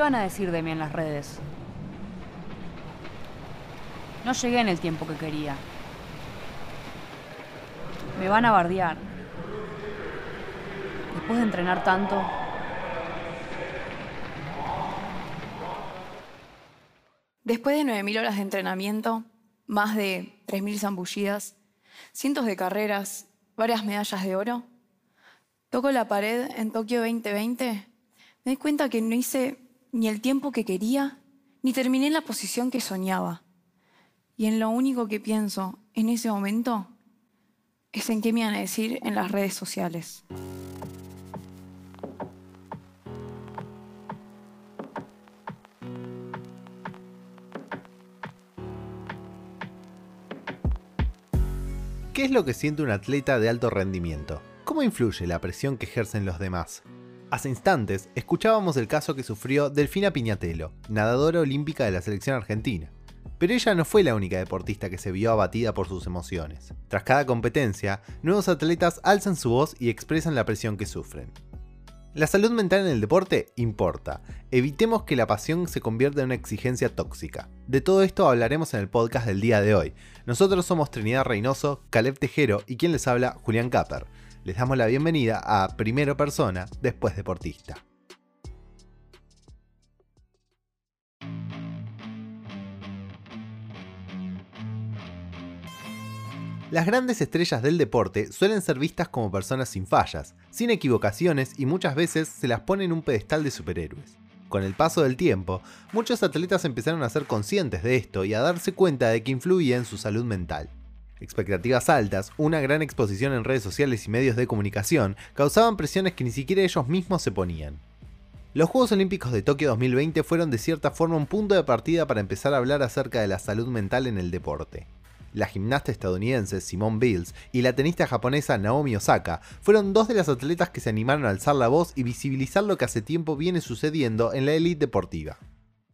¿Qué van a decir de mí en las redes? No llegué en el tiempo que quería. Me van a bardear. Después de entrenar tanto, Después de 9.000 horas de entrenamiento, más de 3.000 zambullidas, cientos de carreras, varias medallas de oro, toco la pared en Tokio 2020, me di cuenta que no hice ni el tiempo que quería, ni terminé en la posición que soñaba. Y en lo único que pienso en ese momento es en qué me van a decir en las redes sociales. ¿Qué es lo que siente un atleta de alto rendimiento? ¿Cómo influye la presión que ejercen los demás? Hace instantes escuchábamos el caso que sufrió Delfina Piñatelo, nadadora olímpica de la selección argentina. Pero ella no fue la única deportista que se vio abatida por sus emociones. Tras cada competencia, nuevos atletas alzan su voz y expresan la presión que sufren. La salud mental en el deporte importa. Evitemos que la pasión se convierta en una exigencia tóxica. De todo esto hablaremos en el podcast del día de hoy. Nosotros somos Trinidad Reynoso, Caleb Tejero y quien les habla, Julián Capper. Les damos la bienvenida a Primero Persona, después Deportista. Las grandes estrellas del deporte suelen ser vistas como personas sin fallas, sin equivocaciones y muchas veces se las pone en un pedestal de superhéroes. Con el paso del tiempo, muchos atletas empezaron a ser conscientes de esto y a darse cuenta de que influía en su salud mental. Expectativas altas, una gran exposición en redes sociales y medios de comunicación causaban presiones que ni siquiera ellos mismos se ponían. Los Juegos Olímpicos de Tokio 2020 fueron de cierta forma un punto de partida para empezar a hablar acerca de la salud mental en el deporte la gimnasta estadounidense Simone Biles y la tenista japonesa Naomi Osaka fueron dos de las atletas que se animaron a alzar la voz y visibilizar lo que hace tiempo viene sucediendo en la élite deportiva.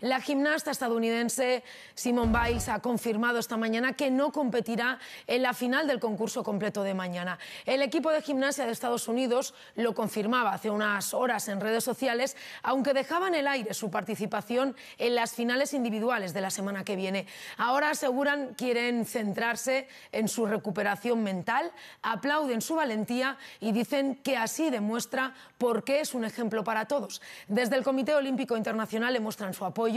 La gimnasta estadounidense Simone Biles ha confirmado esta mañana que no competirá en la final del concurso completo de mañana. El equipo de gimnasia de Estados Unidos lo confirmaba hace unas horas en redes sociales, aunque dejaba en el aire su participación en las finales individuales de la semana que viene. Ahora aseguran quieren centrarse en su recuperación mental, aplauden su valentía y dicen que así demuestra por qué es un ejemplo para todos. Desde el Comité Olímpico Internacional le muestran su apoyo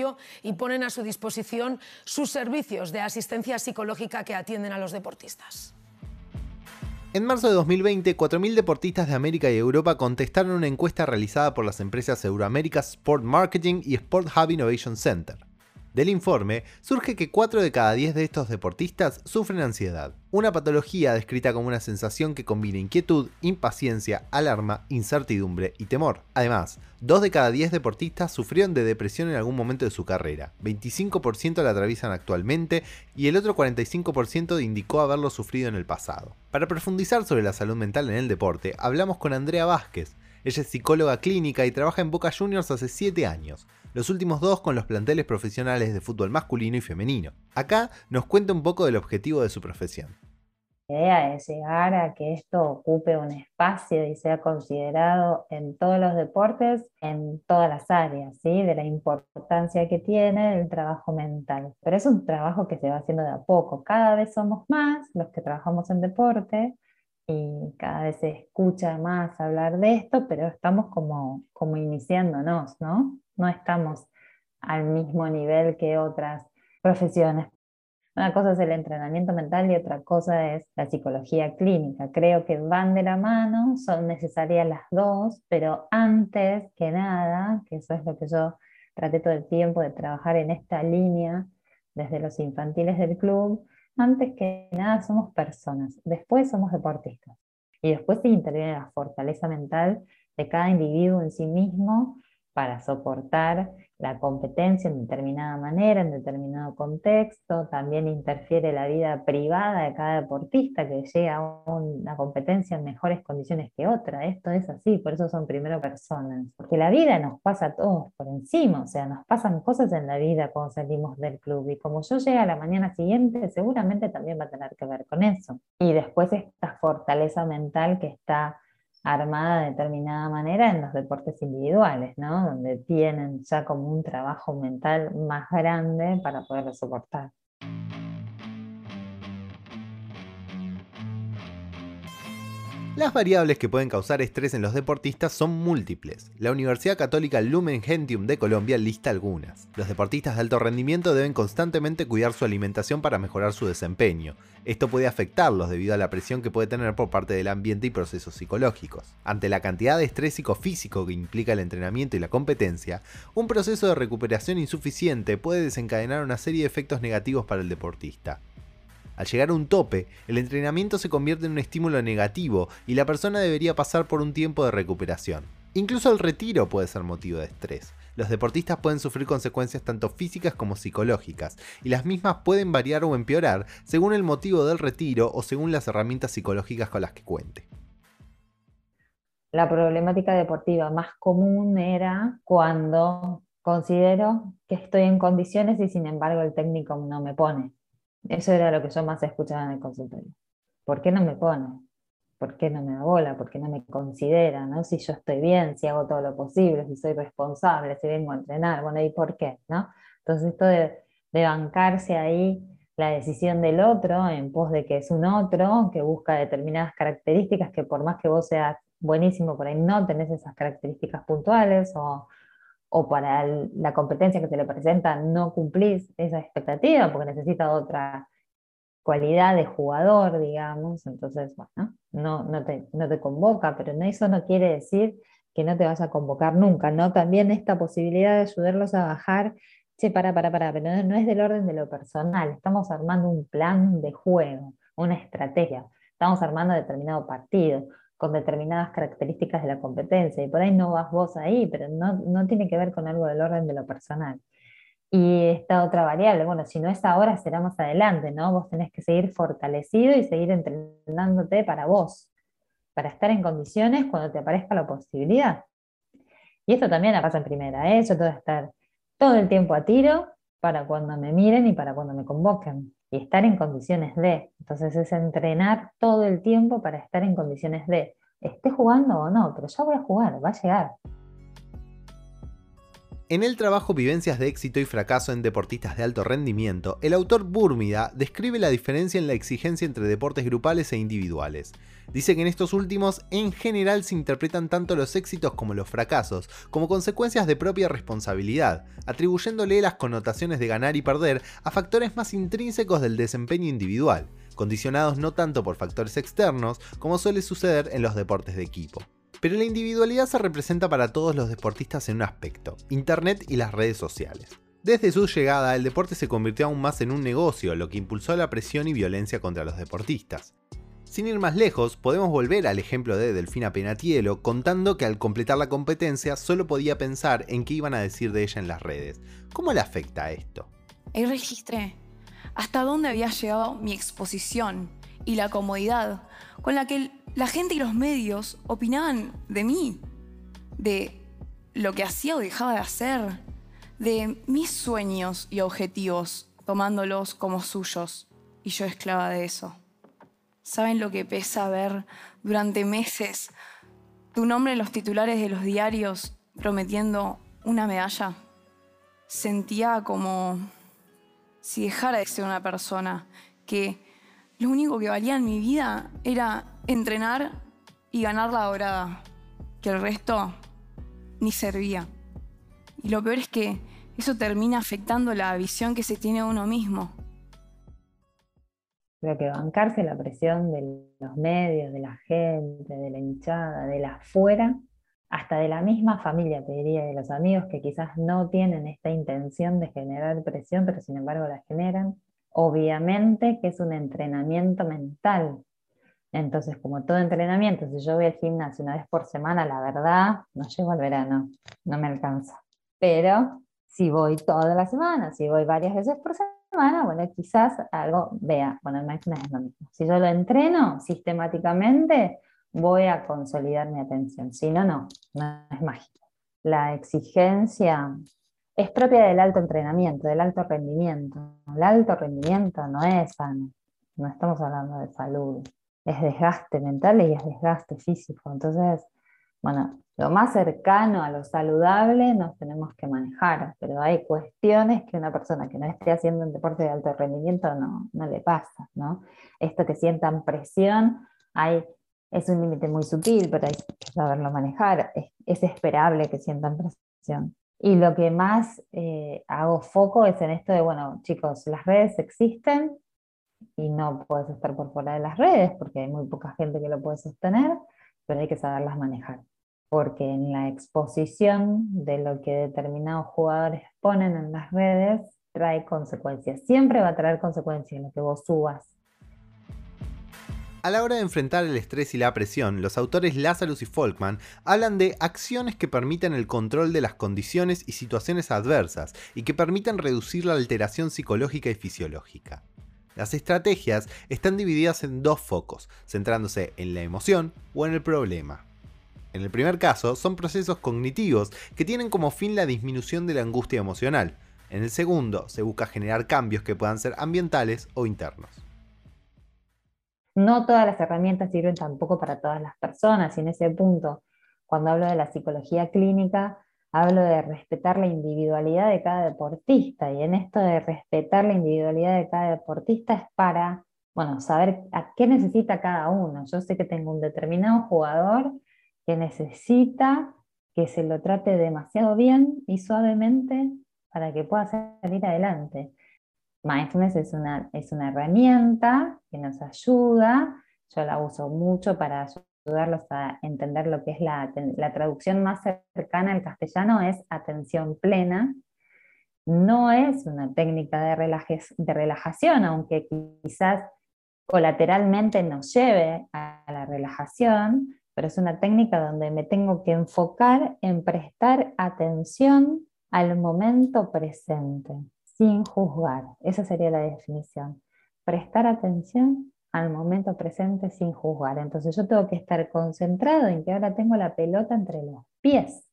y ponen a su disposición sus servicios de asistencia psicológica que atienden a los deportistas. En marzo de 2020, 4.000 deportistas de América y Europa contestaron una encuesta realizada por las empresas Euroamérica Sport Marketing y Sport Hub Innovation Center. Del informe surge que 4 de cada 10 de estos deportistas sufren ansiedad, una patología descrita como una sensación que combina inquietud, impaciencia, alarma, incertidumbre y temor. Además, 2 de cada 10 deportistas sufrieron de depresión en algún momento de su carrera, 25% la atraviesan actualmente y el otro 45% indicó haberlo sufrido en el pasado. Para profundizar sobre la salud mental en el deporte, hablamos con Andrea Vázquez. Ella es psicóloga clínica y trabaja en Boca Juniors hace 7 años los últimos dos con los planteles profesionales de fútbol masculino y femenino. Acá nos cuenta un poco del objetivo de su profesión. La idea es llegar a que esto ocupe un espacio y sea considerado en todos los deportes, en todas las áreas, ¿sí? de la importancia que tiene el trabajo mental. Pero es un trabajo que se va haciendo de a poco. Cada vez somos más los que trabajamos en deporte y cada vez se escucha más hablar de esto, pero estamos como, como iniciándonos, ¿no? No estamos al mismo nivel que otras profesiones. Una cosa es el entrenamiento mental y otra cosa es la psicología clínica. Creo que van de la mano, son necesarias las dos, pero antes que nada, que eso es lo que yo traté todo el tiempo de trabajar en esta línea desde los infantiles del club, antes que nada somos personas, después somos deportistas y después se interviene la fortaleza mental de cada individuo en sí mismo para soportar la competencia en determinada manera, en determinado contexto, también interfiere la vida privada de cada deportista que llega a una competencia en mejores condiciones que otra. Esto es así, por eso son primero personas. Porque la vida nos pasa a todos por encima, o sea, nos pasan cosas en la vida cuando salimos del club y como yo llego a la mañana siguiente, seguramente también va a tener que ver con eso. Y después esta fortaleza mental que está armada de determinada manera en los deportes individuales, ¿no? Donde tienen ya como un trabajo mental más grande para poderlo soportar. Las variables que pueden causar estrés en los deportistas son múltiples. La Universidad Católica Lumen Gentium de Colombia lista algunas. Los deportistas de alto rendimiento deben constantemente cuidar su alimentación para mejorar su desempeño. Esto puede afectarlos debido a la presión que puede tener por parte del ambiente y procesos psicológicos. Ante la cantidad de estrés psicofísico que implica el entrenamiento y la competencia, un proceso de recuperación insuficiente puede desencadenar una serie de efectos negativos para el deportista. Al llegar a un tope, el entrenamiento se convierte en un estímulo negativo y la persona debería pasar por un tiempo de recuperación. Incluso el retiro puede ser motivo de estrés. Los deportistas pueden sufrir consecuencias tanto físicas como psicológicas, y las mismas pueden variar o empeorar según el motivo del retiro o según las herramientas psicológicas con las que cuente. La problemática deportiva más común era cuando considero que estoy en condiciones y sin embargo el técnico no me pone. Eso era lo que yo más escuchaba en el consultorio. ¿Por qué no me pone? ¿Por qué no me da bola? ¿Por qué no me considera? ¿no? Si yo estoy bien, si hago todo lo posible, si soy responsable, si vengo a entrenar, bueno, ¿y por qué? ¿no? Entonces esto de, de bancarse ahí la decisión del otro en pos de que es un otro que busca determinadas características que por más que vos seas buenísimo, por ahí no tenés esas características puntuales o, o para la competencia que se le presenta no cumplís esa expectativa porque necesita otra cualidad de jugador, digamos, entonces, bueno, no, no, te, no te convoca, pero eso no quiere decir que no te vas a convocar nunca, ¿no? También esta posibilidad de ayudarlos a bajar, che, para, para, para, pero no es del orden de lo personal, estamos armando un plan de juego, una estrategia, estamos armando determinado partido, con determinadas características de la competencia, y por ahí no vas vos ahí, pero no, no tiene que ver con algo del orden de lo personal. Y esta otra variable, bueno, si no es ahora, será más adelante, ¿no? Vos tenés que seguir fortalecido y seguir entrenándote para vos, para estar en condiciones cuando te aparezca la posibilidad. Y esto también pasa en primera, ¿eh? Yo tengo que estar todo el tiempo a tiro para cuando me miren y para cuando me convoquen y estar en condiciones de. Entonces es entrenar todo el tiempo para estar en condiciones de. Esté jugando o no, pero ya voy a jugar, va a llegar. En el trabajo Vivencias de éxito y fracaso en deportistas de alto rendimiento, el autor Búrmida describe la diferencia en la exigencia entre deportes grupales e individuales. Dice que en estos últimos en general se interpretan tanto los éxitos como los fracasos como consecuencias de propia responsabilidad, atribuyéndole las connotaciones de ganar y perder a factores más intrínsecos del desempeño individual, condicionados no tanto por factores externos como suele suceder en los deportes de equipo. Pero la individualidad se representa para todos los deportistas en un aspecto, Internet y las redes sociales. Desde su llegada, el deporte se convirtió aún más en un negocio, lo que impulsó la presión y violencia contra los deportistas. Sin ir más lejos, podemos volver al ejemplo de Delfina Penatielo contando que al completar la competencia solo podía pensar en qué iban a decir de ella en las redes. ¿Cómo le afecta esto? Ahí registré hasta dónde había llegado mi exposición y la comodidad con la que la gente y los medios opinaban de mí, de lo que hacía o dejaba de hacer, de mis sueños y objetivos, tomándolos como suyos, y yo esclava de eso. ¿Saben lo que pesa ver durante meses tu nombre en los titulares de los diarios prometiendo una medalla? Sentía como si dejara de ser una persona que lo único que valía en mi vida era entrenar y ganar la dorada, que el resto ni servía. Y lo peor es que eso termina afectando la visión que se tiene de uno mismo. Creo que bancarse la presión de los medios, de la gente, de la hinchada, de la afuera, hasta de la misma familia, te diría, de los amigos que quizás no tienen esta intención de generar presión, pero sin embargo la generan, obviamente que es un entrenamiento mental. Entonces, como todo entrenamiento, si yo voy al gimnasio una vez por semana, la verdad, no llego al verano, no me alcanza. Pero si voy toda la semana, si voy varias veces por semana, bueno, quizás algo vea, bueno, el mindfulness es lo mismo. Si yo lo entreno sistemáticamente, voy a consolidar mi atención. Si no, no, no es mágico. La exigencia es propia del alto entrenamiento, del alto rendimiento. El alto rendimiento no es sano, no estamos hablando de salud. es desgaste mental y es desgaste físico. Entonces, bueno, lo más cercano a lo saludable nos tenemos que manejar, pero hay cuestiones que una persona que no esté haciendo un deporte de alto rendimiento no, no le pasa, ¿no? Esto que sientan presión, hay, es un límite muy sutil, pero hay que saberlo manejar. Es, es esperable que sientan presión. Y lo que más eh, hago foco es en esto de, bueno, chicos, las redes existen y no puedes estar por fuera de las redes porque hay muy poca gente que lo puede sostener, pero hay que saberlas manejar. Porque en la exposición de lo que determinados jugadores ponen en las redes, trae consecuencias. Siempre va a traer consecuencias lo que vos subas a la hora de enfrentar el estrés y la presión, los autores Lazarus y Folkman hablan de acciones que permiten el control de las condiciones y situaciones adversas y que permiten reducir la alteración psicológica y fisiológica. Las estrategias están divididas en dos focos, centrándose en la emoción o en el problema. En el primer caso, son procesos cognitivos que tienen como fin la disminución de la angustia emocional. En el segundo, se busca generar cambios que puedan ser ambientales o internos. No todas las herramientas sirven tampoco para todas las personas y en ese punto, cuando hablo de la psicología clínica, hablo de respetar la individualidad de cada deportista y en esto de respetar la individualidad de cada deportista es para, bueno, saber a qué necesita cada uno. Yo sé que tengo un determinado jugador que necesita que se lo trate demasiado bien y suavemente para que pueda salir adelante. Mindfulness es una, es una herramienta que nos ayuda, yo la uso mucho para ayudarlos a entender lo que es la, la traducción más cercana al castellano, es atención plena. No es una técnica de, de relajación, aunque quizás colateralmente nos lleve a la relajación, pero es una técnica donde me tengo que enfocar en prestar atención al momento presente sin juzgar. Esa sería la definición. Prestar atención al momento presente sin juzgar. Entonces yo tengo que estar concentrado en que ahora tengo la pelota entre los pies.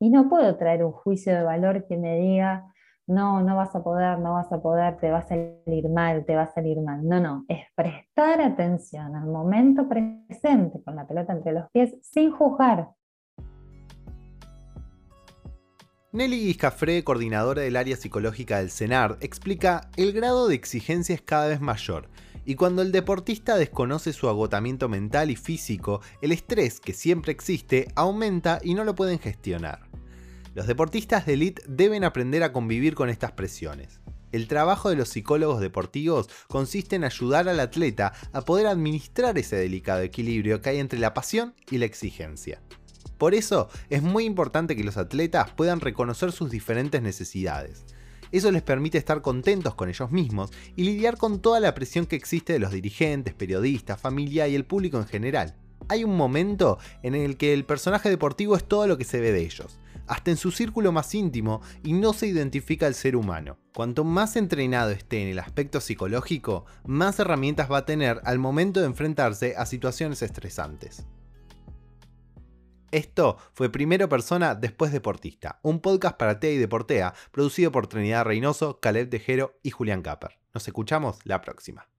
Y no puedo traer un juicio de valor que me diga, no, no vas a poder, no vas a poder, te va a salir mal, te va a salir mal. No, no, es prestar atención al momento presente con la pelota entre los pies sin juzgar. Nelly Guiscafré, coordinadora del área psicológica del CENAR, explica el grado de exigencia es cada vez mayor, y cuando el deportista desconoce su agotamiento mental y físico, el estrés que siempre existe aumenta y no lo pueden gestionar. Los deportistas de élite deben aprender a convivir con estas presiones. El trabajo de los psicólogos deportivos consiste en ayudar al atleta a poder administrar ese delicado equilibrio que hay entre la pasión y la exigencia. Por eso es muy importante que los atletas puedan reconocer sus diferentes necesidades. Eso les permite estar contentos con ellos mismos y lidiar con toda la presión que existe de los dirigentes, periodistas, familia y el público en general. Hay un momento en el que el personaje deportivo es todo lo que se ve de ellos, hasta en su círculo más íntimo y no se identifica al ser humano. Cuanto más entrenado esté en el aspecto psicológico, más herramientas va a tener al momento de enfrentarse a situaciones estresantes. Esto fue Primero Persona, después Deportista, un podcast para TEA y Deportea, producido por Trinidad Reynoso, Caleb Tejero y Julián Capper. Nos escuchamos la próxima.